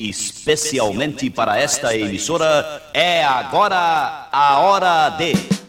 especialmente para esta emissora, é agora a hora de.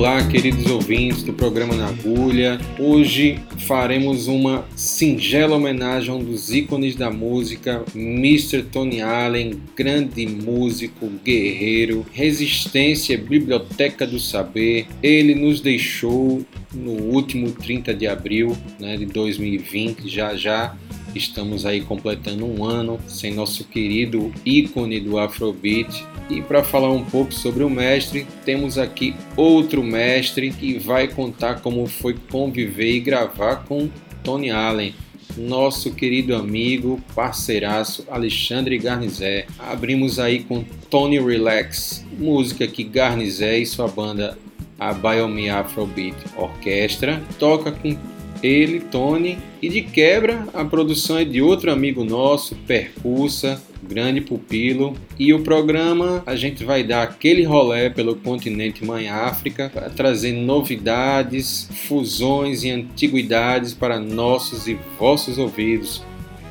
Olá, queridos ouvintes do programa Na Agulha. Hoje faremos uma singela homenagem a um dos ícones da música, Mr. Tony Allen, grande músico, guerreiro, resistência, biblioteca do saber. Ele nos deixou no último 30 de abril né, de 2020, já já estamos aí completando um ano sem nosso querido ícone do Afrobeat, e para falar um pouco sobre o mestre, temos aqui outro mestre que vai contar como foi conviver e gravar com Tony Allen, nosso querido amigo, parceiraço Alexandre Garnizé. Abrimos aí com Tony Relax, música que Garnizé e sua banda a Biomi Afrobeat Orquestra toca com ele, Tony, e de quebra a produção é de outro amigo nosso, Percussa, grande pupilo. E o programa a gente vai dar aquele rolé pelo continente Mãe África trazer novidades, fusões e antiguidades para nossos e vossos ouvidos.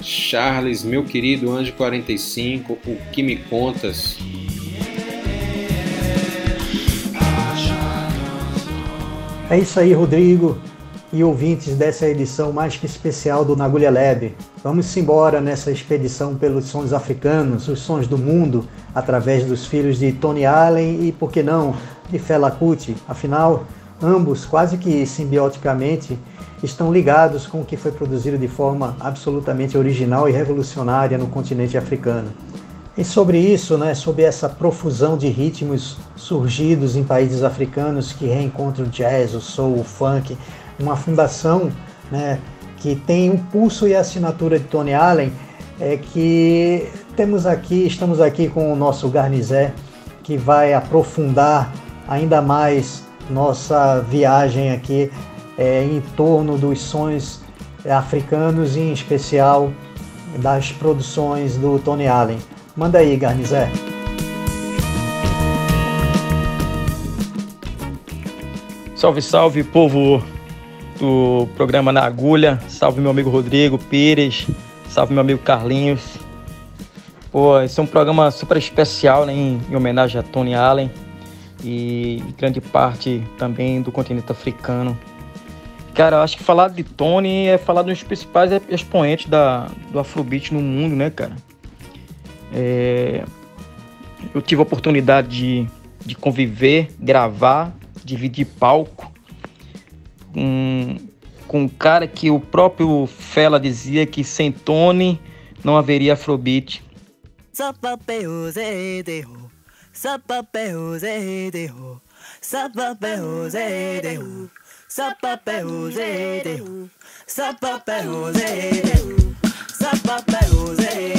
Charles, meu querido Anjo 45, o que me contas? É isso aí, Rodrigo e ouvintes dessa edição mais que especial do Nagulha Lab. Vamos embora nessa expedição pelos sons africanos, os sons do mundo, através dos filhos de Tony Allen e, por que não, de Fela Kuti. Afinal, ambos quase que simbioticamente estão ligados com o que foi produzido de forma absolutamente original e revolucionária no continente africano. E sobre isso, né, sobre essa profusão de ritmos surgidos em países africanos que reencontram o jazz, o soul, o funk, uma fundação né, que tem um pulso e assinatura de Tony Allen, é que temos aqui, estamos aqui com o nosso Garnizé, que vai aprofundar ainda mais nossa viagem aqui é, em torno dos sons africanos e em especial das produções do Tony Allen. Manda aí, Garnizé. Salve, salve, povo do programa Na Agulha. Salve, meu amigo Rodrigo Pires. Salve, meu amigo Carlinhos. Pô, esse é um programa super especial, né, em, em homenagem a Tony Allen e grande parte também do continente africano. Cara, acho que falar de Tony é falar dos principais expoentes da, do Afrobeat no mundo, né, cara? É, eu tive a oportunidade de, de conviver, gravar, dividir palco com com um cara que o próprio Fela dizia que sem Tony não haveria Afrobeat. Sapapé rosé, sapapé rosé.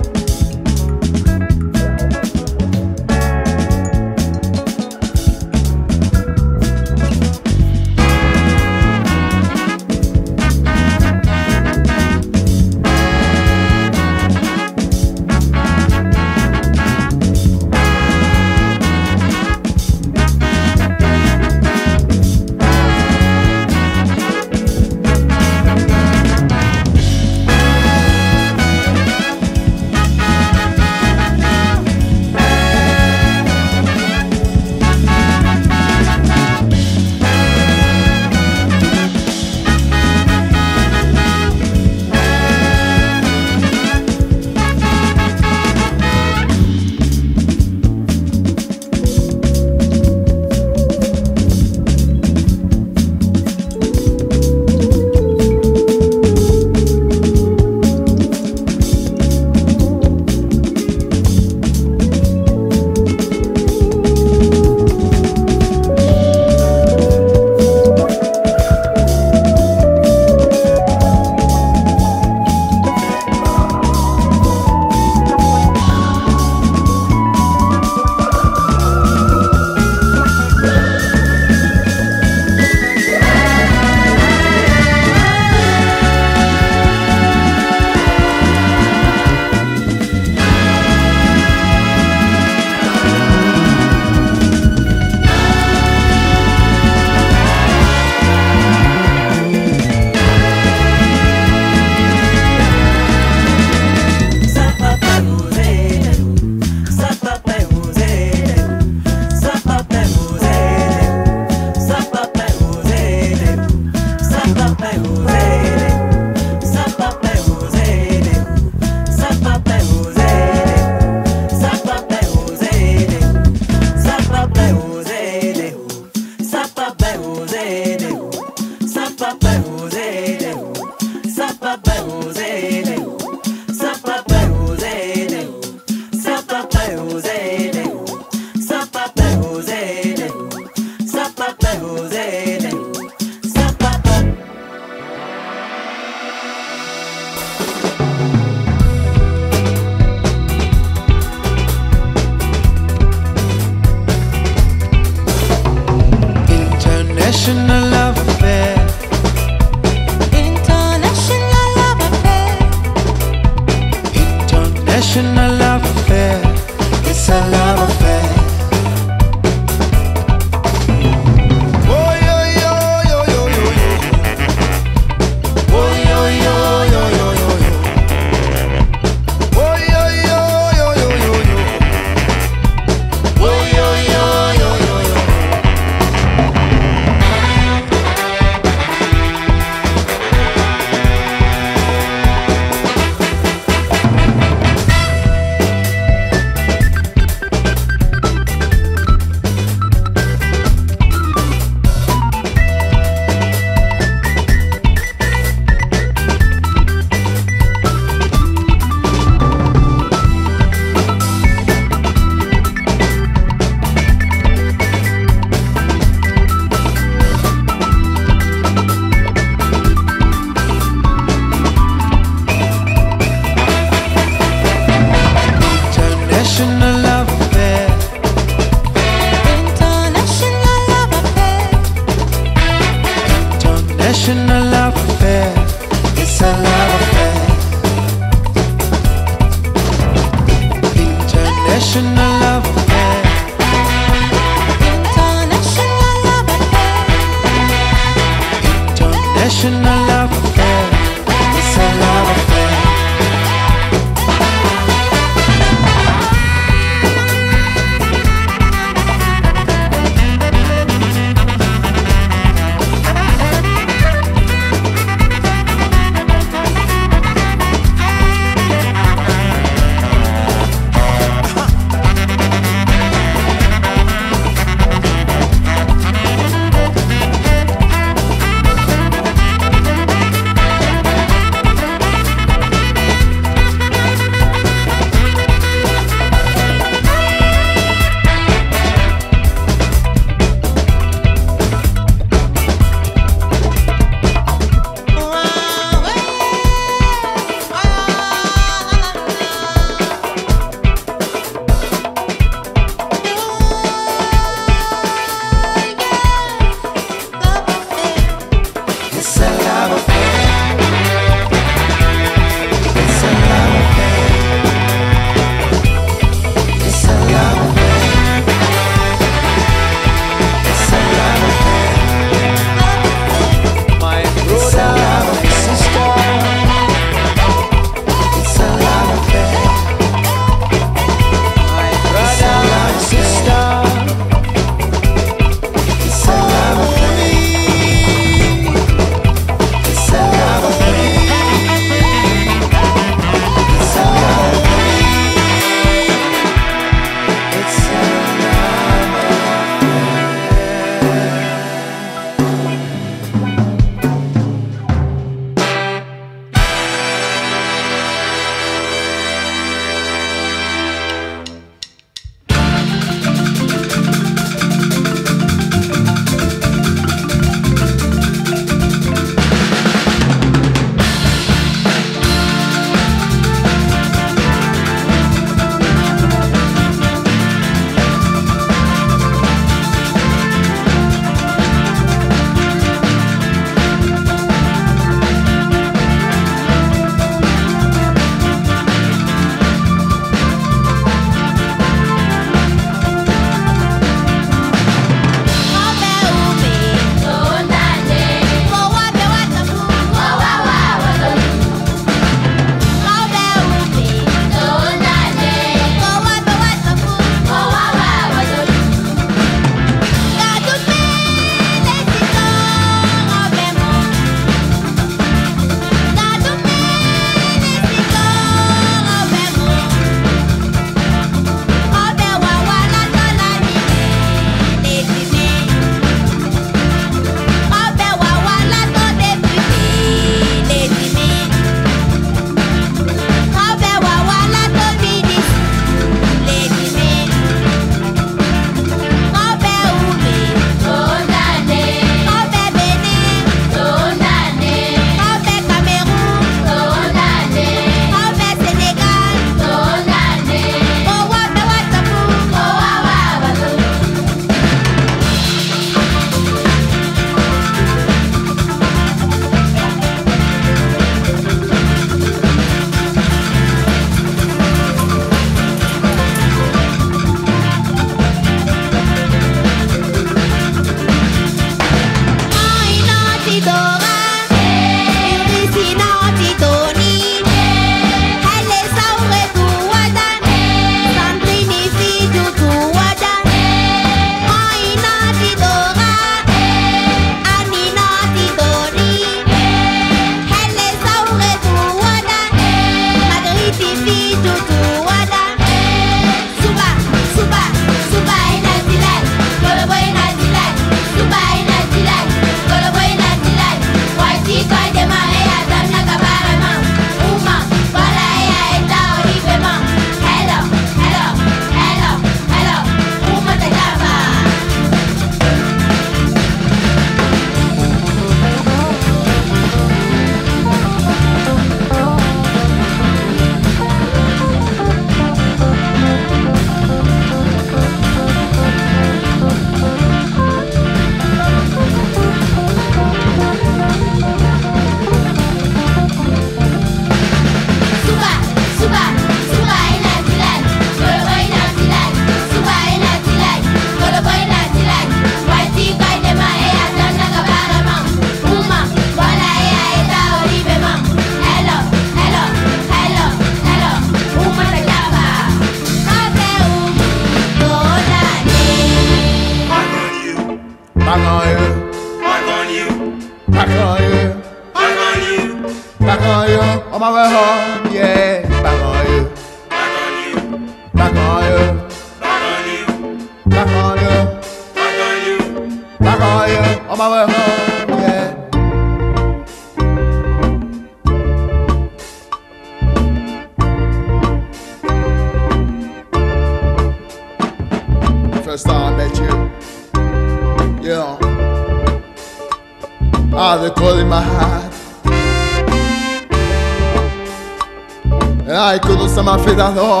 volador.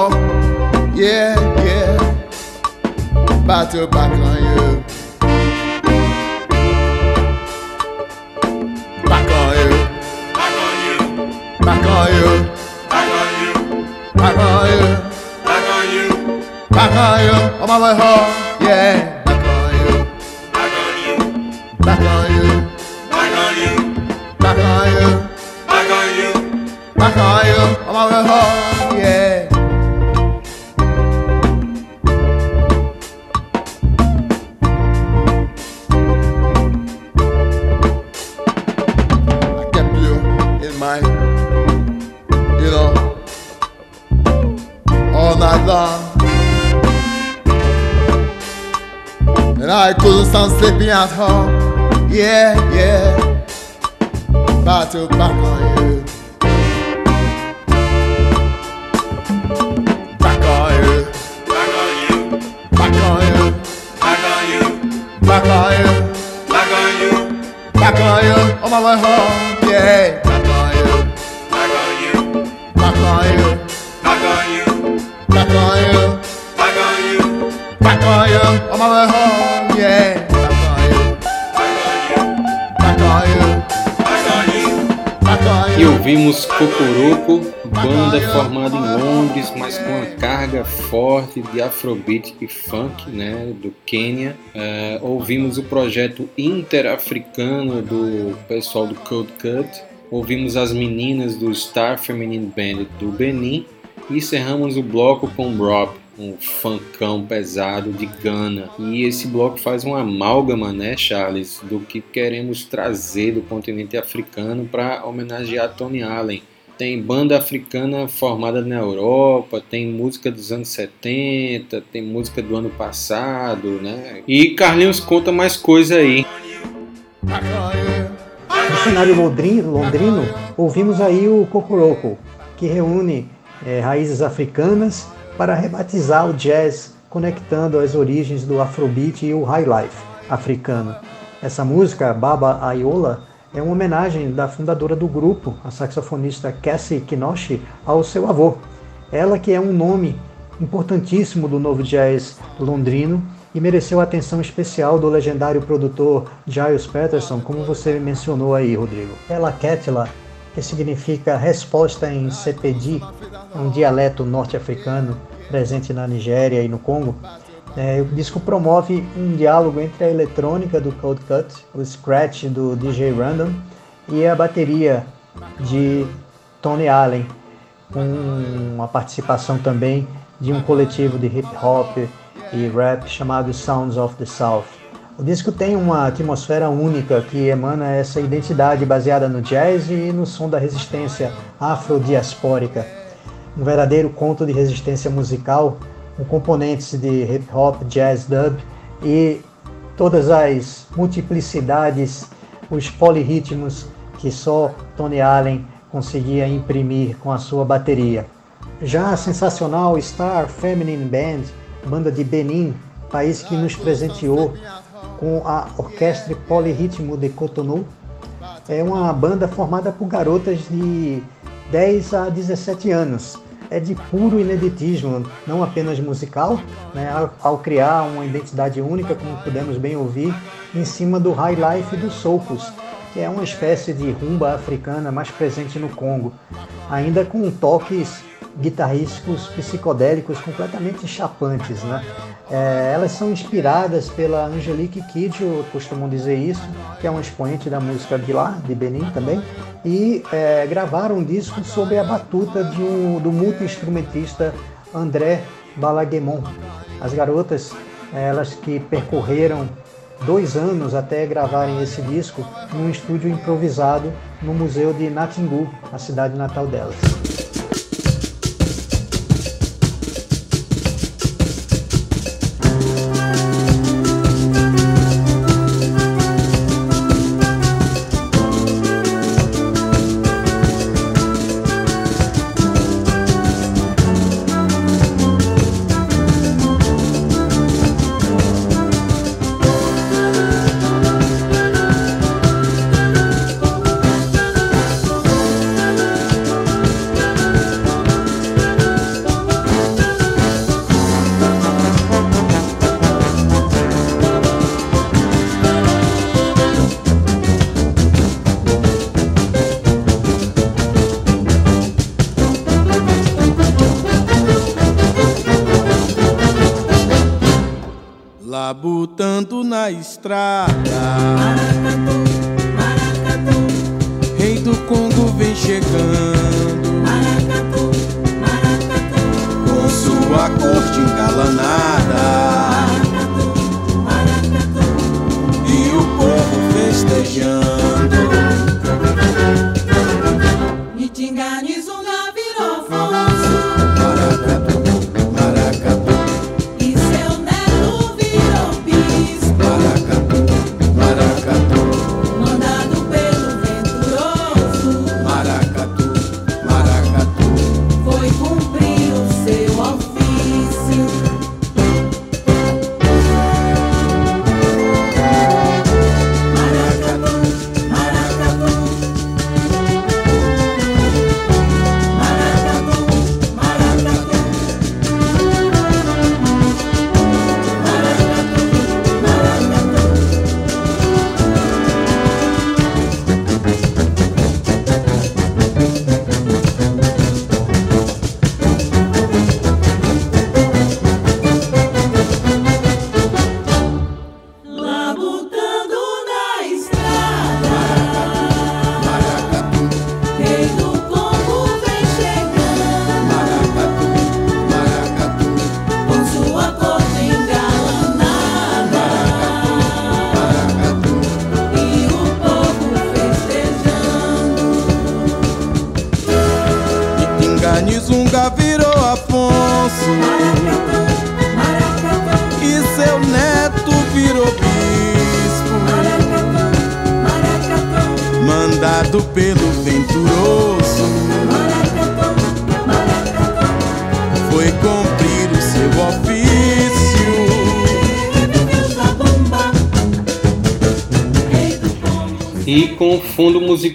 E ouvimos Cocoroco, banda formada em Londres, mas com uma carga forte de afrobeat e funk, né, do Quênia. Eh, ouvimos o projeto interafricano do pessoal do Code Cut. Ouvimos as meninas do Star Feminine Band do Benin. E encerramos o bloco com Rob, um funkão pesado de Ghana. E esse bloco faz uma amálgama, né, Charles, do que queremos trazer do continente africano para homenagear Tony Allen. Tem banda africana formada na Europa, tem música dos anos 70, tem música do ano passado, né? E Carlinhos conta mais coisa aí. No cenário londrino, londrino ouvimos aí o Cocoroco, que reúne eh, raízes africanas para rebatizar o jazz, conectando as origens do afrobeat e o high life africano. Essa música, Baba Ayola, é uma homenagem da fundadora do grupo, a saxofonista Cassie Kinoshi, ao seu avô. Ela que é um nome importantíssimo do novo jazz londrino e mereceu a atenção especial do legendário produtor Giles Peterson, como você mencionou aí, Rodrigo. Ela Ketla, que significa resposta em Sepedi, é um dialeto norte-africano presente na Nigéria e no Congo. É, o disco promove um diálogo entre a eletrônica do Cold Cut, o scratch do DJ Random e a bateria de Tony Allen, com uma participação também de um coletivo de hip hop e rap chamado Sounds of the South. O disco tem uma atmosfera única que emana essa identidade baseada no jazz e no som da resistência afrodiaspórica. Um verdadeiro conto de resistência musical com componentes de hip hop, jazz, dub e todas as multiplicidades, os polirritmos que só Tony Allen conseguia imprimir com a sua bateria. Já a sensacional Star Feminine Band, banda de Benin, país que nos presenteou com a Orquestra Polirritmo de Cotonou, é uma banda formada por garotas de 10 a 17 anos. É de puro ineditismo, não apenas musical, né, ao, ao criar uma identidade única, como pudemos bem ouvir, em cima do high life dos soukous, que é uma espécie de rumba africana mais presente no Congo, ainda com toques guitarrísticos psicodélicos completamente chapantes. Né? É, elas são inspiradas pela Angelique Kidjo, costumam dizer isso, que é um expoente da música de lá, de Benin também, e é, gravaram um disco sob a batuta de um, do multi-instrumentista André Balaguemon. As garotas, elas que percorreram dois anos até gravarem esse disco num estúdio improvisado no Museu de Natingu, a cidade natal delas.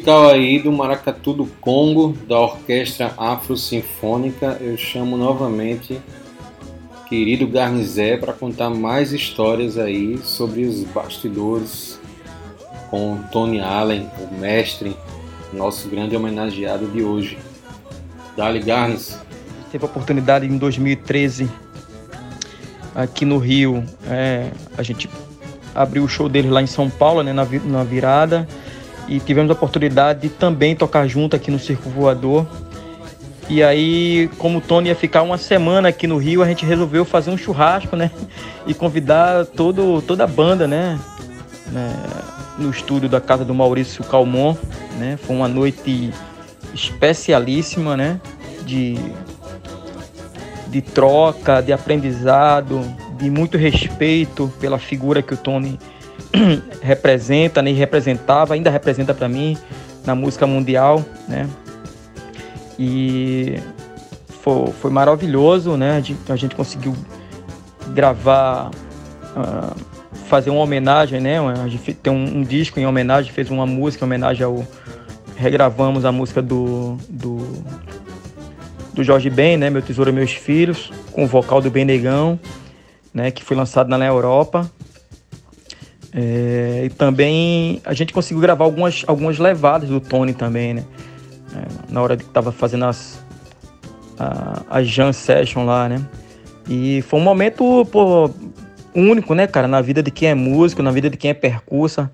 Musical aí do Maracatu do Congo, da Orquestra Afro Sinfônica, eu chamo novamente querido Garnizé para contar mais histórias aí sobre os bastidores com Tony Allen, o mestre, nosso grande homenageado de hoje. Dali Garnes. Teve a oportunidade em 2013 aqui no Rio, é, a gente abriu o show dele lá em São Paulo, né, na, na virada e tivemos a oportunidade de também tocar junto aqui no Circo Voador. E aí, como o Tony ia ficar uma semana aqui no Rio, a gente resolveu fazer um churrasco, né? E convidar todo, toda a banda, né? né? No estúdio da casa do Maurício Calmon, né? Foi uma noite especialíssima, né? De, de troca, de aprendizado, de muito respeito pela figura que o Tony representa, né, e representava, ainda representa para mim na música mundial, né? E foi, foi maravilhoso, né? A gente, a gente conseguiu gravar, uh, fazer uma homenagem, né? A gente tem um, um, disco em homenagem, fez uma música em homenagem ao. Regravamos a música do, do, do Jorge Ben, né? Meu Tesouro e Meus Filhos, com o vocal do Benegão, né? Que foi lançado na Europa. É, e também a gente conseguiu gravar algumas, algumas levadas do Tony também, né? É, na hora que tava fazendo as, a, a Jam Session lá, né? E foi um momento pô, único, né, cara? Na vida de quem é músico, na vida de quem é percussa.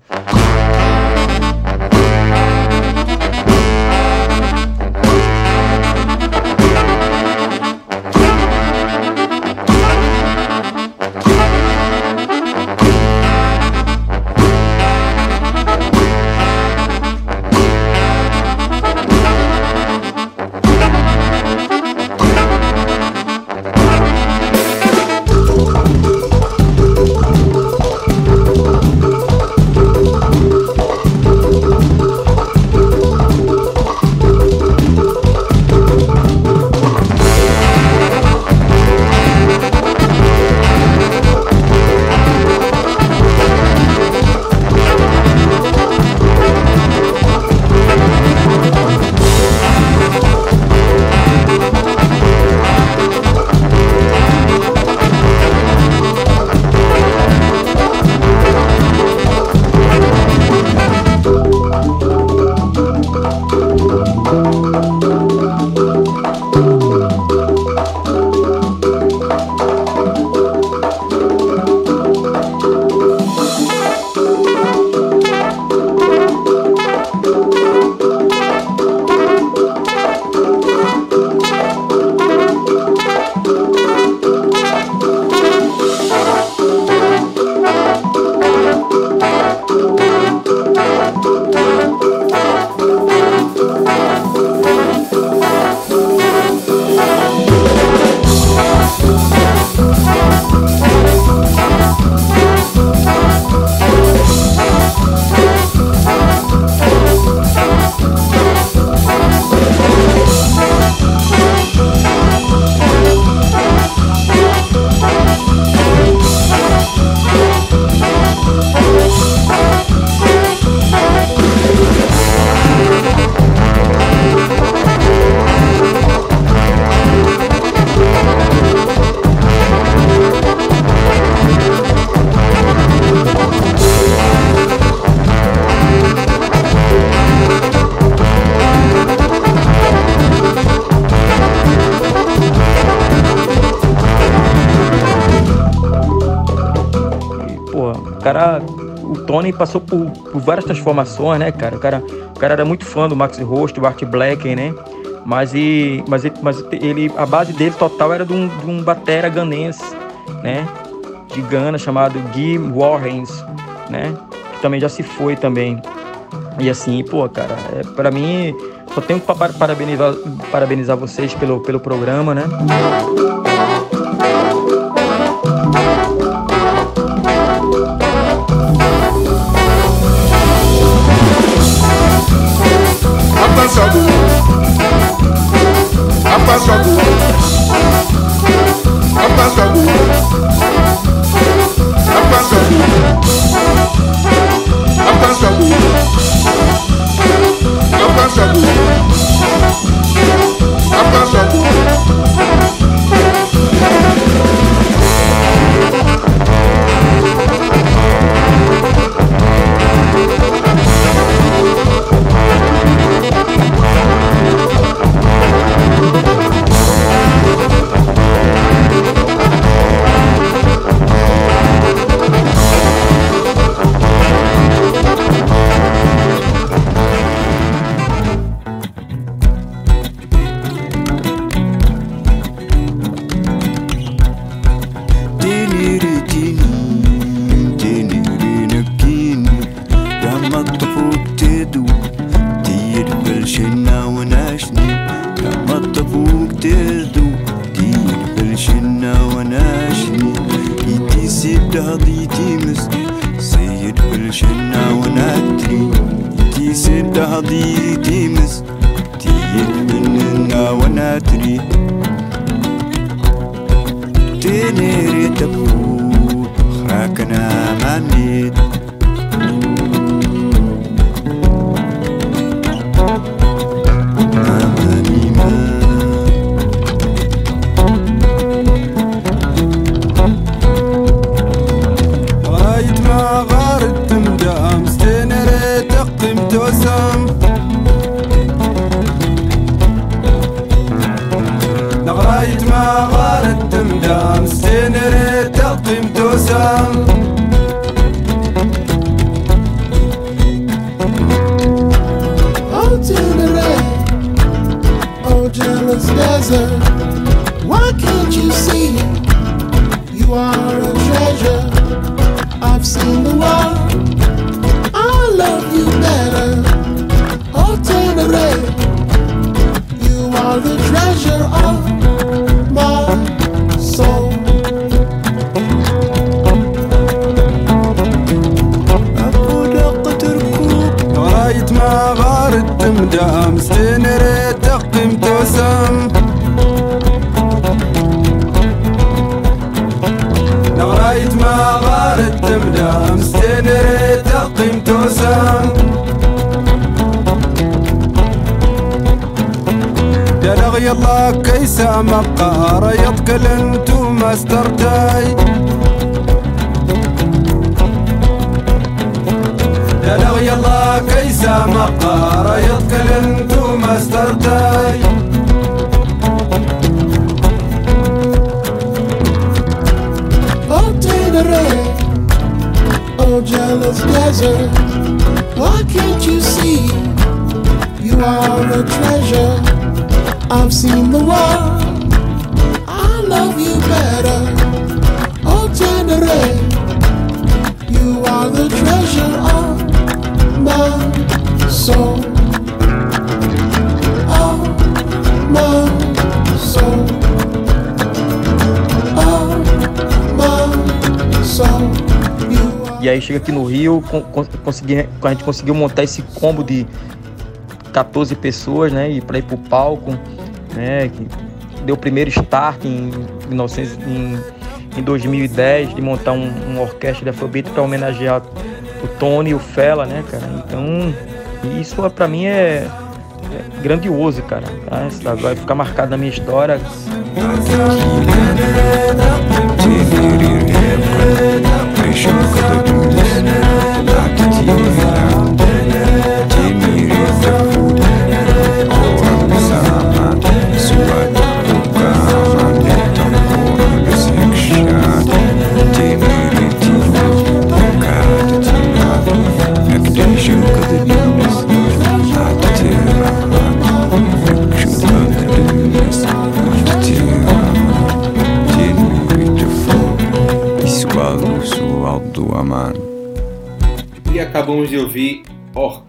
Transformações, né, cara? O, cara? o cara era muito fã do Max Rosto, do Art Black, né? Mas, e, mas, mas ele, a base dele total era de um, de um batera ganense, né? De Gana, chamado Guy Warrens, né? Que também já se foi também. E assim, pô, cara, é, para mim, só tenho que parabenizar, parabenizar vocês pelo, pelo programa, né? answer يا دلغ الله كيسة مقارة يطقل انتو تاي دلغ يلا كيسة مقارة يطقل انتو ماستر تاي Oh, jealous desert. Why can't you see you are a treasure? I've seen the world, I love you better. Oh, Tenerife, you are the treasure of my soul. Oh, my E aí chega aqui no Rio, con- con- consegui, a gente conseguiu montar esse combo de 14 pessoas, né? E para ir pro palco, né? Deu o primeiro start em, 1900 em, em 2010 de montar um, uma orquestra de Afrobeat para homenagear o Tony e o Fela, né, cara? Então, isso para mim é, é grandioso, cara. tá? Isso Vai ficar marcado na minha história.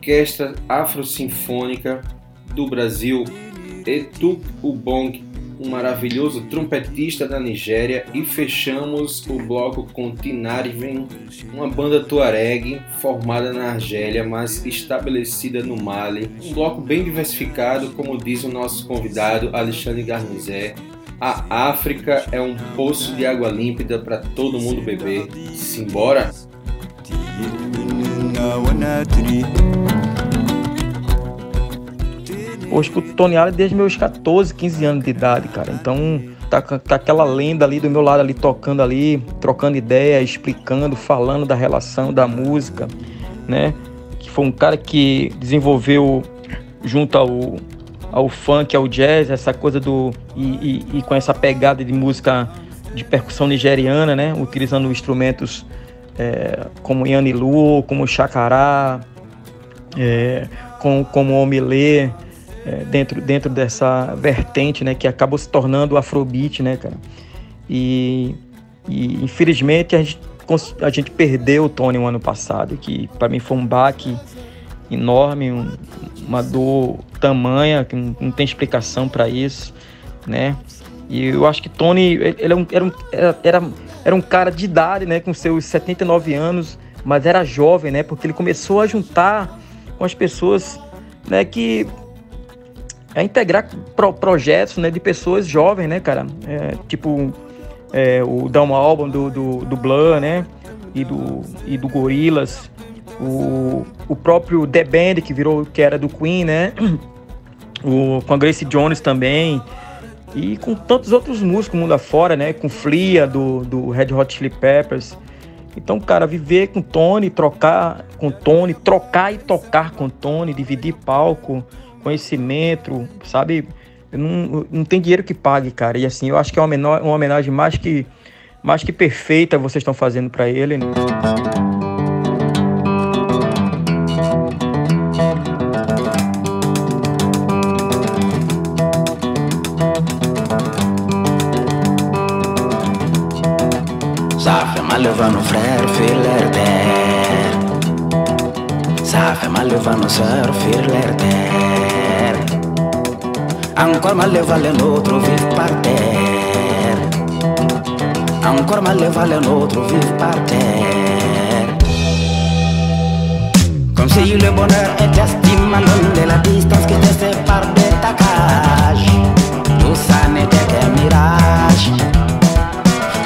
Orquestra Afro-Sinfônica do Brasil, Etup Ubong, um maravilhoso trompetista da Nigéria, e fechamos o bloco com Tinariven, uma banda tuareg formada na Argélia, mas estabelecida no Mali. Um bloco bem diversificado, como diz o nosso convidado Alexandre Garnizé. A África é um poço de água límpida para todo mundo beber. Simbora! Hoje pro Tony Allen desde meus 14, 15 anos de idade, cara. Então tá, tá aquela lenda ali do meu lado ali tocando ali, trocando ideia, explicando, falando da relação da música, né? Que foi um cara que desenvolveu junto ao, ao funk, ao jazz, essa coisa do. E, e- e com essa pegada de música de percussão nigeriana, né? Utilizando instrumentos é, como Yanilu, como Chacará, é, com, como Omilê, é, dentro, dentro dessa vertente, né, que acabou se tornando Afrobeat, né, cara. E, e infelizmente a gente, a gente perdeu o Tony o ano passado, que para mim foi um baque enorme, um- uma dor tamanha, que não, não tem explicação para isso, né. E eu acho que Tony, ele é era, um, era, era um cara de idade, né, com seus 79 anos, mas era jovem, né, porque ele começou a juntar com as pessoas, né, que é integrar pro- projetos, né, de pessoas jovens, né, cara, É, tipo é, o Down Album do, do, do Blur, né, e do, e do Gorillaz, o, o próprio The Band, que virou, que era do Queen, né, o, com a Grace Jones também, e com tantos outros músicos mundo afora, né? Com Flia, do, do Red Hot Chili Peppers. Então, cara, viver com Tony, trocar com Tony, trocar e tocar com Tony, dividir palco, conhecimento, sabe? Não, não tem dinheiro que pague, cara. E assim, eu acho que é uma, menor, uma homenagem mais que, mais que perfeita vocês estão fazendo para ele. né? Ça fait mal devant nos frères, fuir leur terre. Ça fait mal Ancora male vale nu trovi parter. Ancora male vale nu trovi parter. Conseille le bonheur est estimant de la distance qui te sépare de ta cage Tout ne te qu'un mirage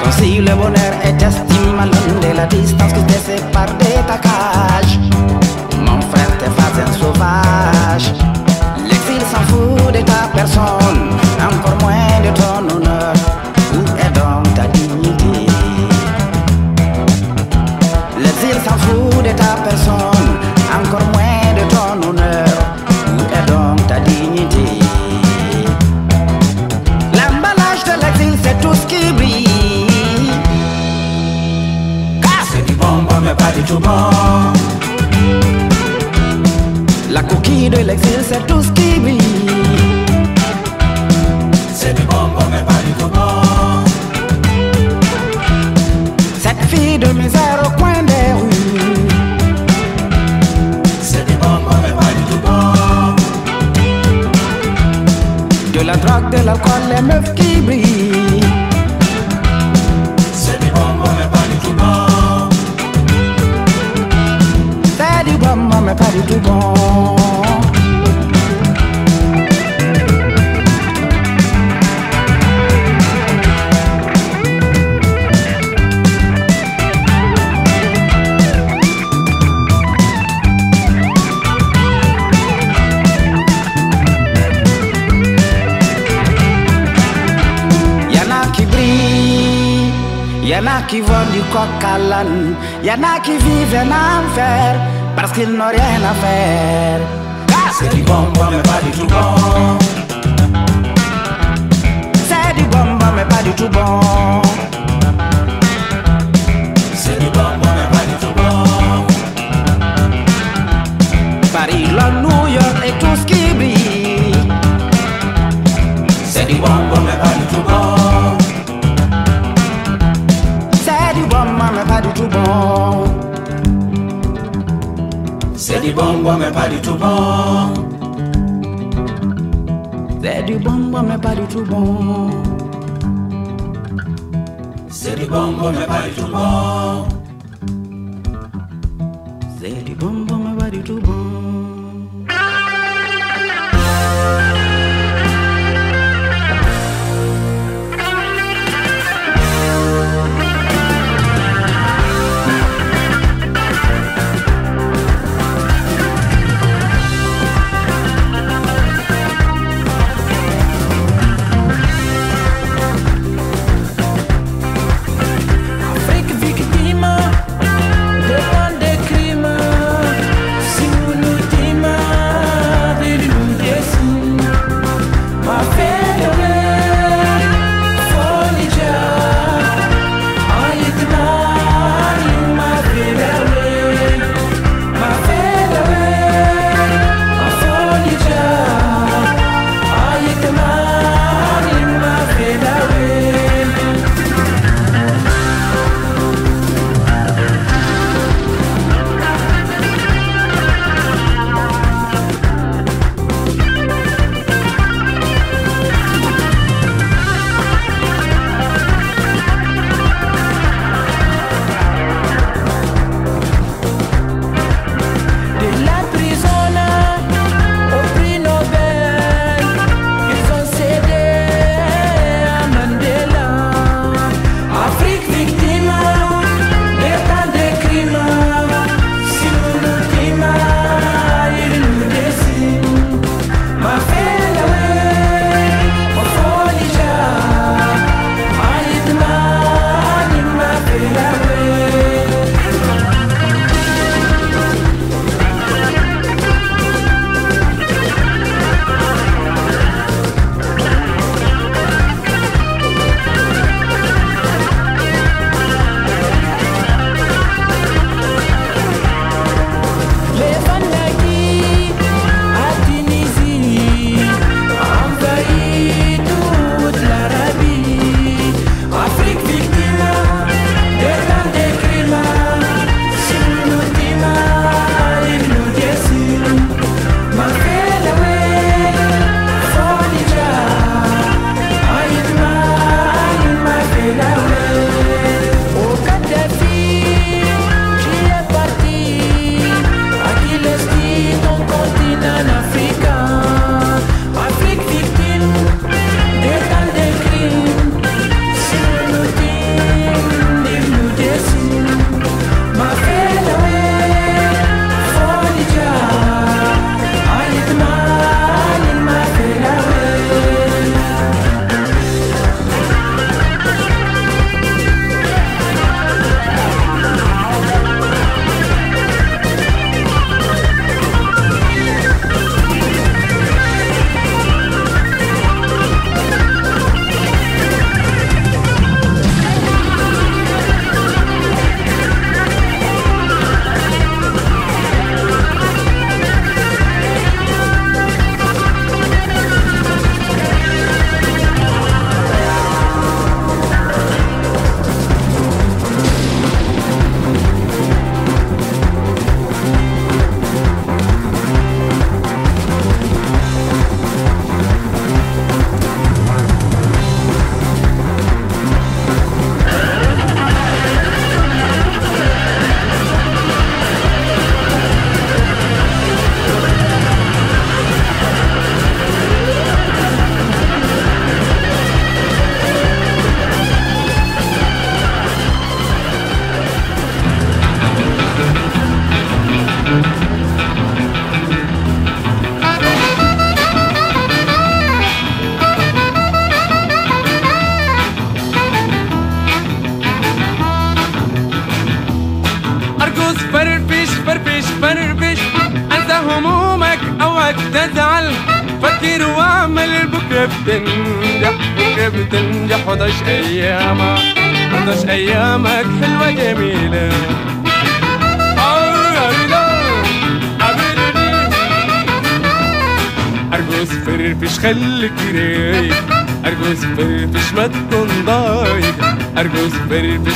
Conseille le bonheur est estimant de la distance qui te sépare de ta cage Mon frère te faisait sauvage. s'en fout de ta personne, encore moins de ton honneur. Où est donc ta dignité? Les s'en foutent de ta personne, encore moins de ton honneur. Où est donc ta dignité? L'emballage de l'exil, c'est tout ce qui brille. Car c'est du bon, bon, mais pas du tout bon. La coquille de l'exil, c'est tout ce qui brille. de misère au coin des rues. C'est des bombes, mais pas du tout bon. De la drogue, de l'alcool, les meufs qui brillent. C'est des bombes, mais pas du tout bon. C'est des bombes, mais pas du tout bon. Qui volent du coq à l'âne, y'en a qui vivent en enfer parce qu'ils n'ont rien à faire. C'est du bonbon mais pas du tout bon. C'est du bonbon, mais pas du tout bon. C'est du bonbon mais pas du tout bon. C'est du bonbon, mais pas du tout bon. C'est du bonbon mais pas du tout bon.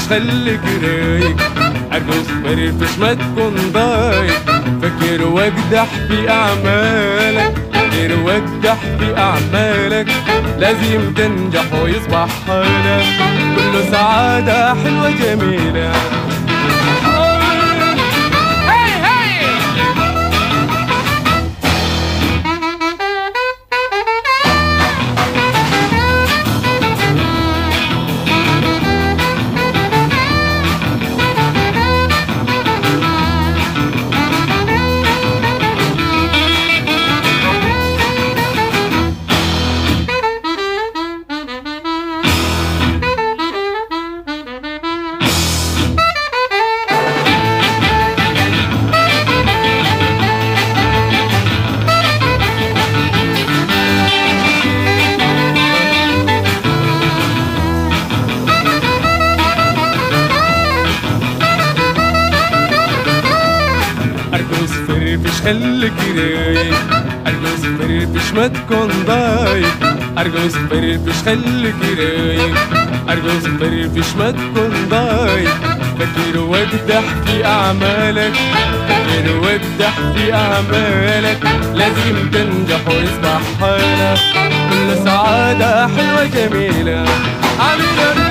خليك رايق. أرجوز فرفش ما تكون ضايق. فكر واجدح في أعمالك. فكر واجدح في أعمالك. لازم تنجح ويصبح حالك. كله سعادة حلوة جميلة. خليك ارجو سفر مش ما تكون ضايق. ارجو سفر مش خليك رايق ارجو سفر مش ما تكون ضايق. فكر وابدح في أعمالك. فكر وابدح في أعمالك. لازم تنجح واسمع حالك. كل سعادة حلوة جميلة. عامله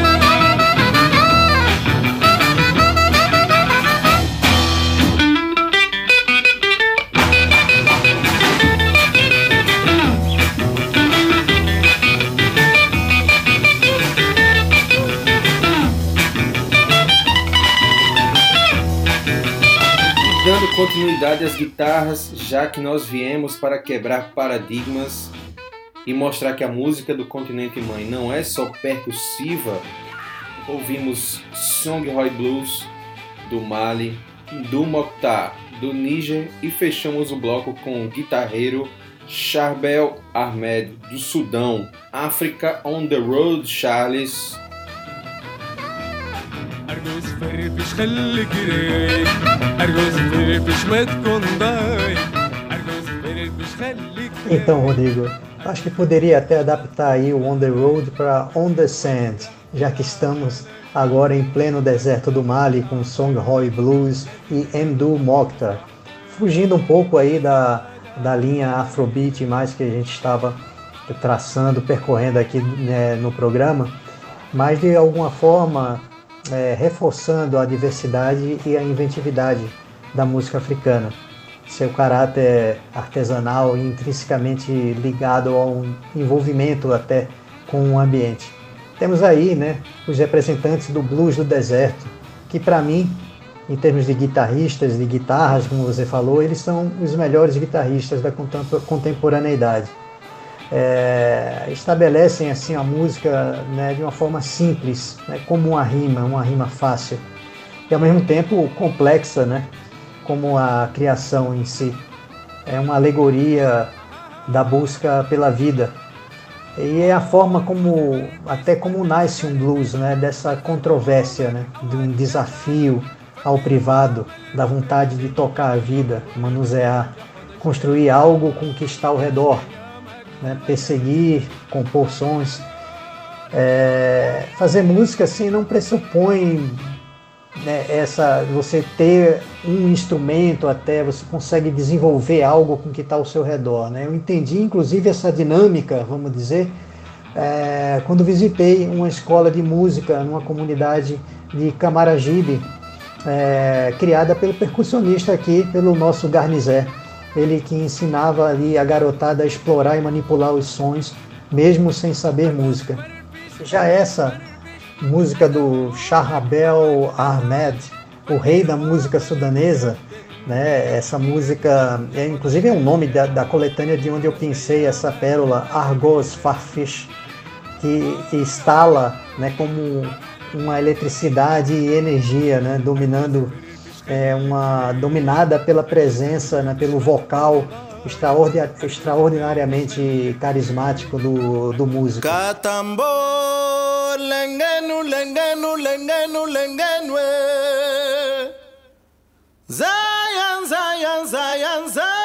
continuidade às guitarras, já que nós viemos para quebrar paradigmas e mostrar que a música do continente mãe não é só percussiva, ouvimos Songhai Blues do Mali, do Mokhtar do Níger e fechamos o bloco com o guitarreiro Charbel Ahmed do Sudão, África on the Road Charles Então, Rodrigo, acho que poderia até adaptar aí o On the Road para On the Sand, já que estamos agora em pleno deserto do Mali com Song Roy Blues e Mdu Mokhtar, fugindo um pouco aí da, da linha Afrobeat mais que a gente estava traçando, percorrendo aqui né, no programa, mas de alguma forma é, reforçando a diversidade e a inventividade da música africana. Seu caráter artesanal e intrinsecamente ligado a um envolvimento até com o ambiente. Temos aí né, os representantes do blues do deserto, que para mim, em termos de guitarristas, de guitarras, como você falou, eles são os melhores guitarristas da contemporaneidade é, estabelecem assim a música né, de uma forma simples, né, como uma rima, uma rima fácil, e ao mesmo tempo complexa, né, como a criação em si. É uma alegoria da busca pela vida. E é a forma como, até como nasce um blues, né, dessa controvérsia, né, de um desafio ao privado, da vontade de tocar a vida, manusear, construir algo com o que está ao redor, né, perseguir, compor sons. É, fazer música assim não pressupõe né, essa você ter um instrumento até você consegue desenvolver algo com que está ao seu redor. Né? Eu entendi inclusive essa dinâmica, vamos dizer, é, quando visitei uma escola de música numa comunidade de Camaragibe, é, criada pelo percussionista aqui, pelo nosso Garnizé ele que ensinava ali a garotada a explorar e manipular os sons, mesmo sem saber música. Já essa música do Shahabel Ahmed, o rei da música sudanesa, né? Essa música, é, inclusive é um nome da, da coletânea de onde eu pensei essa pérola, Argos Farfish, que instala, né, como uma eletricidade e energia, né, dominando é uma dominada pela presença, né, pelo vocal extraordi- extraordinariamente carismático do, do músico. Catambo, lengenu, lengenu, lengenu, lengenu. Zion, Zion, Zion, Zion.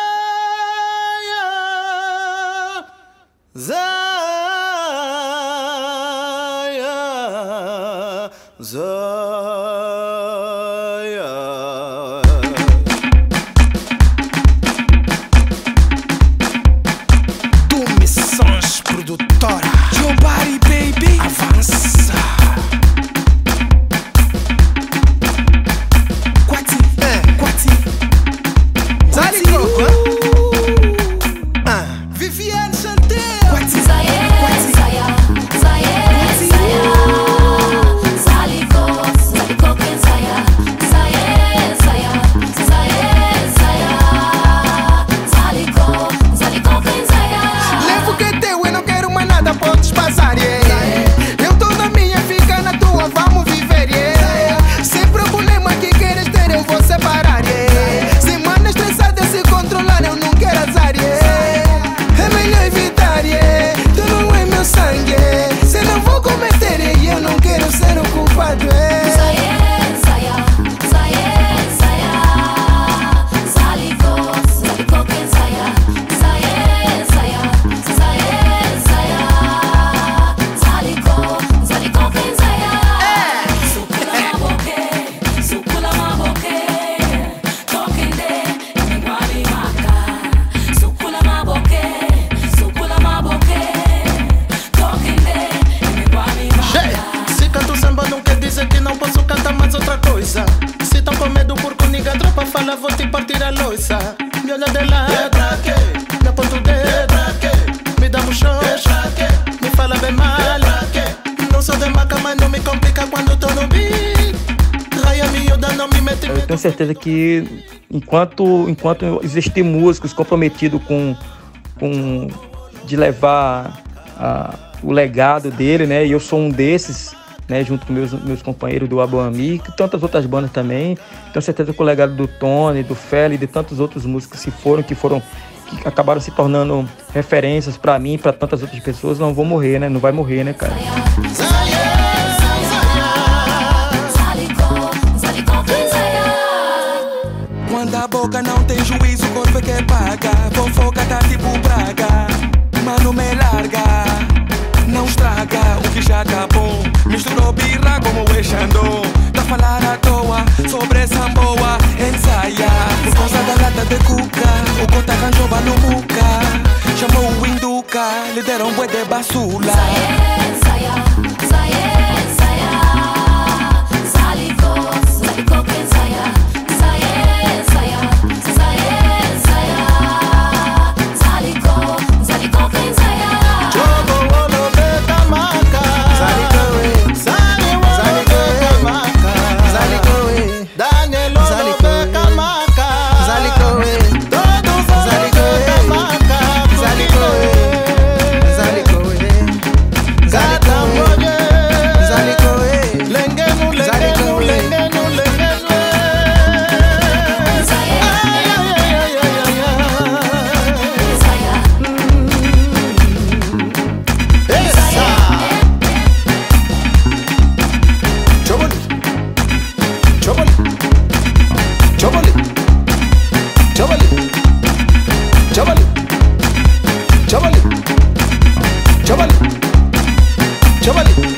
Vou te partir a. Me olha de lado, me aponta o dedo, me dá um me fala bem mal. Não sou de maca, mas não me complica quando tô no beat. Raia miúda, não me mete Eu tenho certeza que enquanto, enquanto existir músicos comprometidos com, com de levar a- o legado dele, né? E eu sou um desses, né? Junto com meus, meus companheiros do Aboami, e tantas outras bandas também. Tenho certeza que o legado do Tony, do Feli de tantos outros músicos que foram, que foram que acabaram se tornando referências para mim, para tantas outras pessoas, não vão morrer, né? Não vai morrer, né, cara? Quando a boca não tem juízo, o corpo é que paga. Fofoca tá tipo praga, mano me larga. Estraga o que já bom. Misturou birra como o Xandão. Tá falar à toa sobre essa boa. Ensaia por causa da lata de cuca. O cota arranjou no muca. Chamou o Induca, lhe deram bué de basula. fazeu Come on.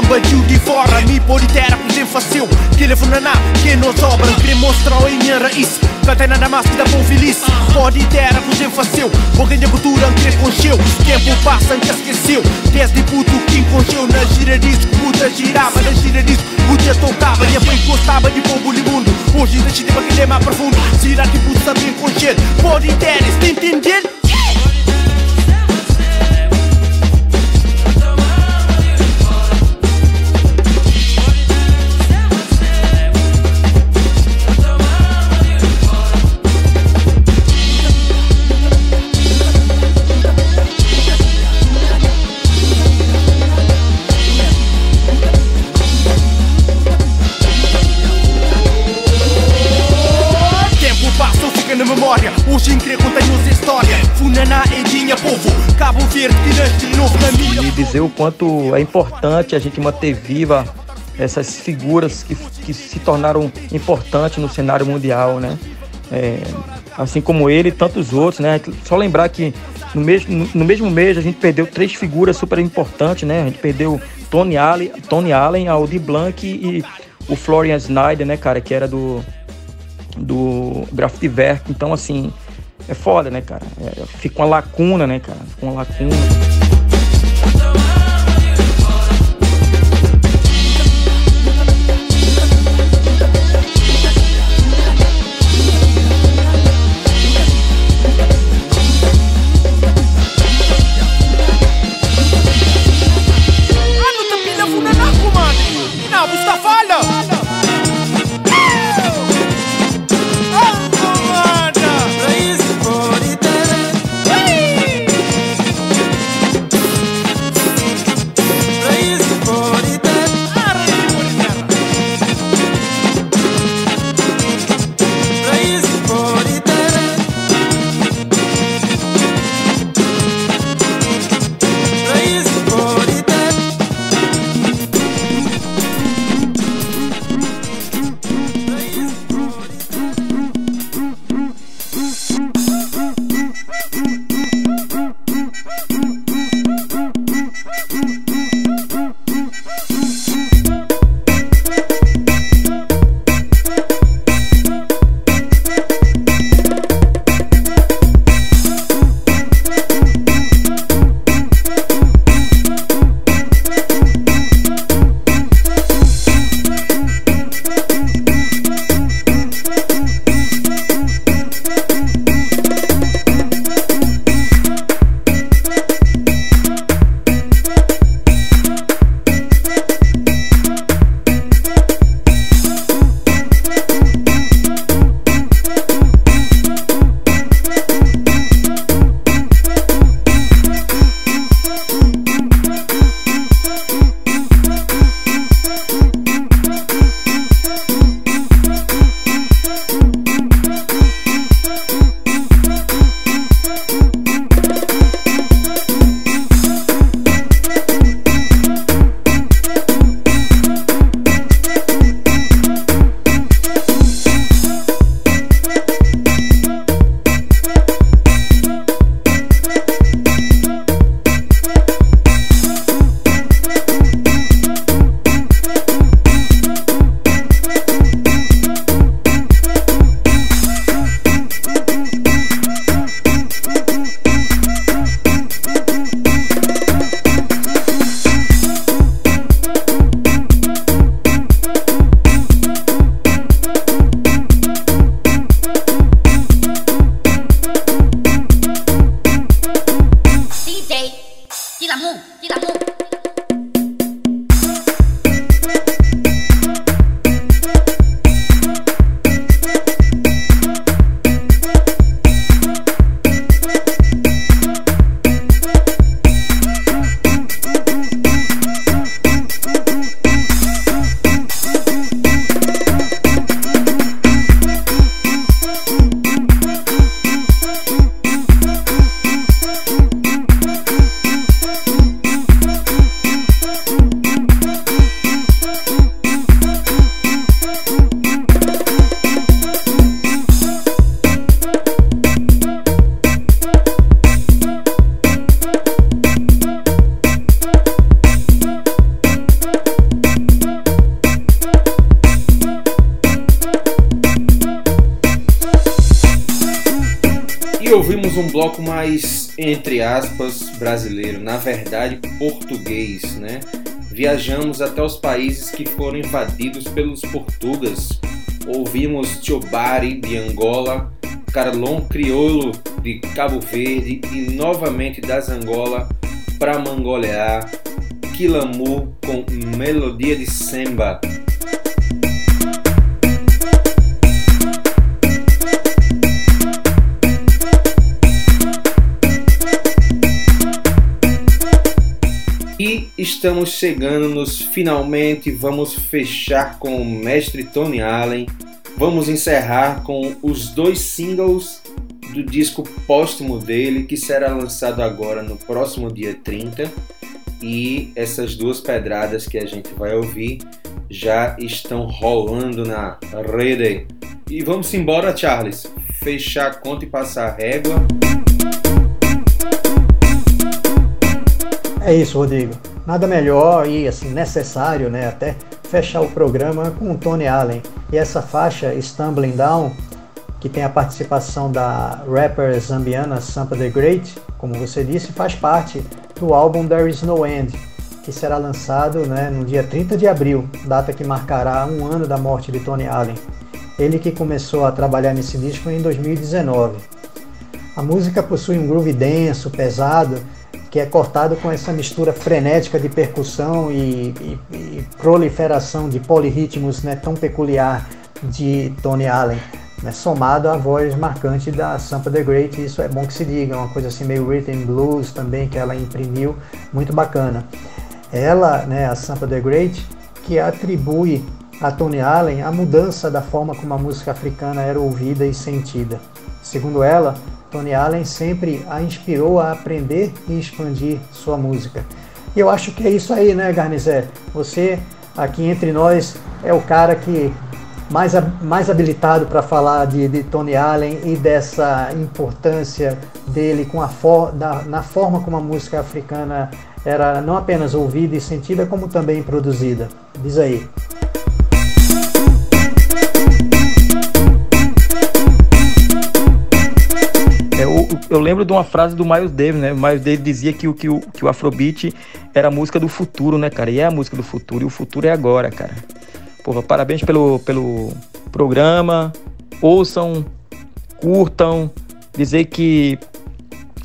Mambadiu de fora Me por sem faceu Que leva na que não sobra Querer mostrar a minha raiz. Cantei nada mais que dá bom feliz. Pode terra por sem faceu Boca de cultura que concheu Tempo passa que esqueceu. Desde puto que enconcheu Na gira disco puta girava Na gira disco puta tocava E a mãe gostava de povo mundo. Hoje deixa de é mais profundo. Será que puta bem concheu Pode terra, está entendendo? Em contém-nos história Funaná, Edinha, povo Cabo Verde, que de novo E dizer o quanto é importante a gente manter viva essas figuras que, que se tornaram importantes no cenário mundial, né? É, assim como ele e tantos outros, né? Só lembrar que no mesmo, no mesmo mês a gente perdeu três figuras super importantes, né? A gente perdeu Tony Allen, Tony Allen, Aldi Blanc e o Florian Snyder, né, cara, que era do do Graffitiverk. Então, assim, é foda, né, cara? É, fica uma lacuna, né, cara? Fica uma lacuna. Verdade português, né? Viajamos até os países que foram invadidos pelos portugueses. Ouvimos Tiobari de Angola, Carlon Crioulo de Cabo Verde e novamente das Angola para Mangolear, Quilamu com Melodia de Semba estamos chegando nos finalmente, vamos fechar com o mestre Tony Allen. Vamos encerrar com os dois singles do disco póstumo dele, que será lançado agora no próximo dia 30. E essas duas pedradas que a gente vai ouvir já estão rolando na rede. E vamos embora, Charles. Fechar a conta e passar a régua. É isso, Rodrigo. Nada melhor e assim necessário, né, até fechar o programa com o Tony Allen e essa faixa Stumbling Down, que tem a participação da rapper zambiana Sampa the Great, como você disse, faz parte do álbum There Is No End, que será lançado né, no dia 30 de abril, data que marcará um ano da morte de Tony Allen. Ele que começou a trabalhar nesse disco em 2019. A música possui um groove denso, pesado, que é cortado com essa mistura frenética de percussão e, e, e proliferação de polirritmos né, tão peculiar de Tony Allen, né, somado à voz marcante da Sampa the Great, isso é bom que se diga, uma coisa assim meio rhythm blues também que ela imprimiu, muito bacana. Ela, né, a Sampa the Great, que atribui a Tony Allen a mudança da forma como a música africana era ouvida e sentida. Segundo ela, Tony Allen sempre a inspirou a aprender e expandir sua música. E eu acho que é isso aí, né, Garnizé? Você, aqui entre nós, é o cara que mais, mais habilitado para falar de, de, Tony Allen e dessa importância dele com a for, da, na forma como a música africana era não apenas ouvida e sentida, como também produzida. Diz aí. Eu lembro de uma frase do Miles Davis, né? O Miles Davis dizia que o, que, o, que o Afrobeat era a música do futuro, né, cara? E é a música do futuro, e o futuro é agora, cara. Porra, parabéns pelo, pelo programa. Ouçam, curtam. Dizer que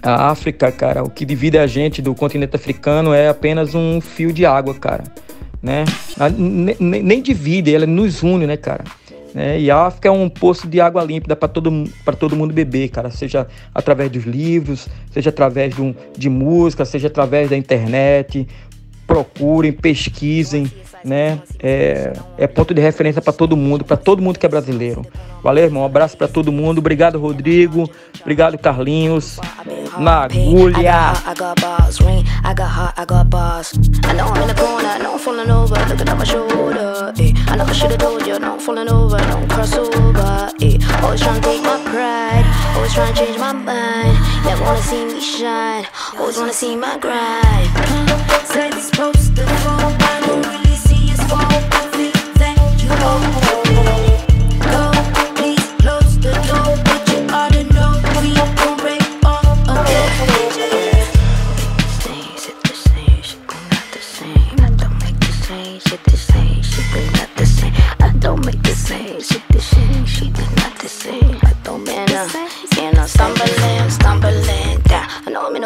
a África, cara, o que divide a gente do continente africano é apenas um fio de água, cara. Né? Nem divide, ela nos une, né, cara? Né? E a África é um poço de água límpida para todo, todo mundo beber, cara. Seja através dos livros, seja através de, um, de música, seja através da internet. Procurem, pesquisem, né? É, é ponto de referência para todo mundo, para todo mundo que é brasileiro. Valeu, irmão. Um abraço para todo mundo. Obrigado, Rodrigo. Obrigado, Carlinhos. Na agulha. Always wanna see my grind. Say this won't see that you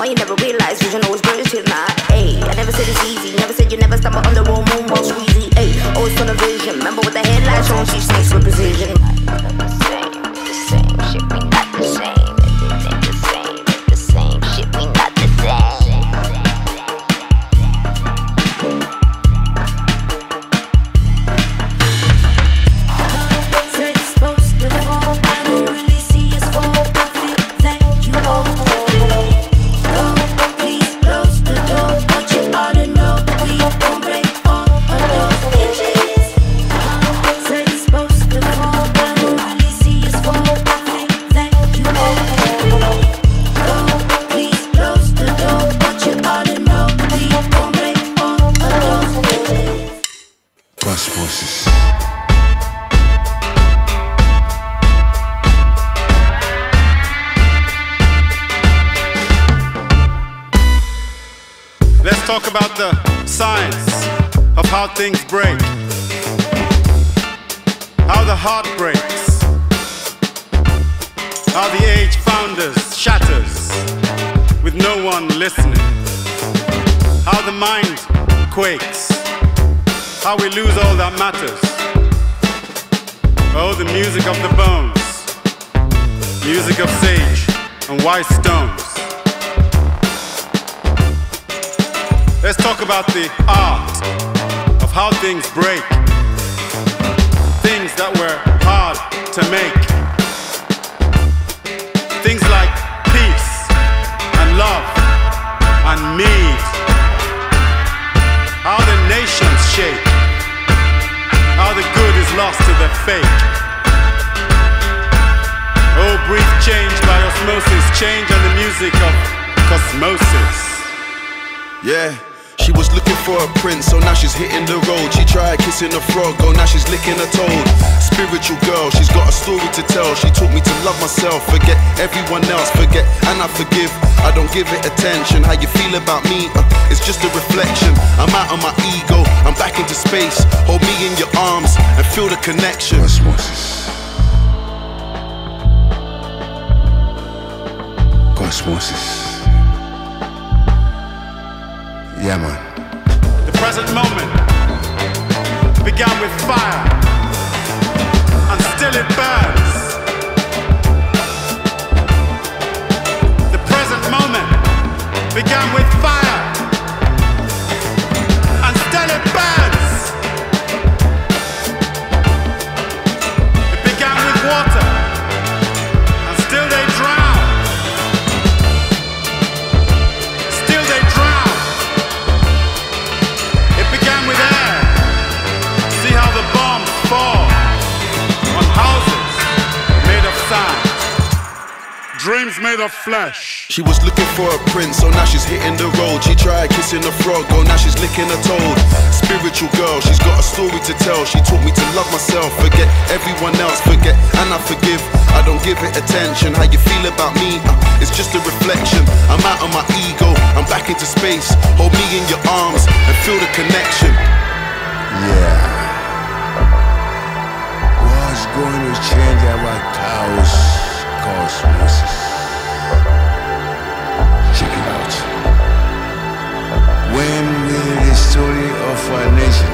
Why you never realize vision always grows till night? Ayy, I never said it's easy. Never said you never stumble on the wrong moon while squeezy. Ayy, always on of vision. Remember with the headlights on, she snakes with precision. She was looking for a prince, so now she's hitting the road. She tried kissing a frog, oh now she's licking a toad. Spiritual girl, she's got a story to tell. She taught me to love myself, forget everyone else, forget and I forgive. I don't give it attention. How you feel about me? Uh, it's just a reflection. I'm out of my ego, I'm back into space. Hold me in your arms and feel the connection. Yeah. What's going to change our chaos cosmosis? When will the story of our nation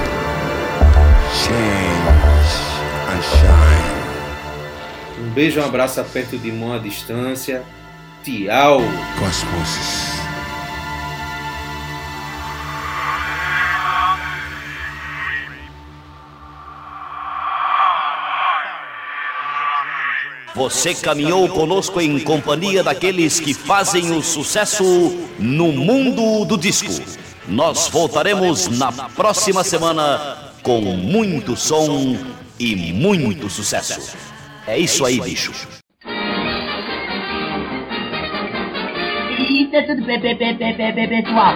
change and shine? Um beijo, um abraço, aperto de mão à distância. Tchau. Cosmosis. Você caminhou conosco em companhia daqueles que fazem o sucesso no mundo do disco. Nós voltaremos na próxima semana com muito som e muito sucesso. É isso aí, bicho. Isso é tudo, pe- pessoal.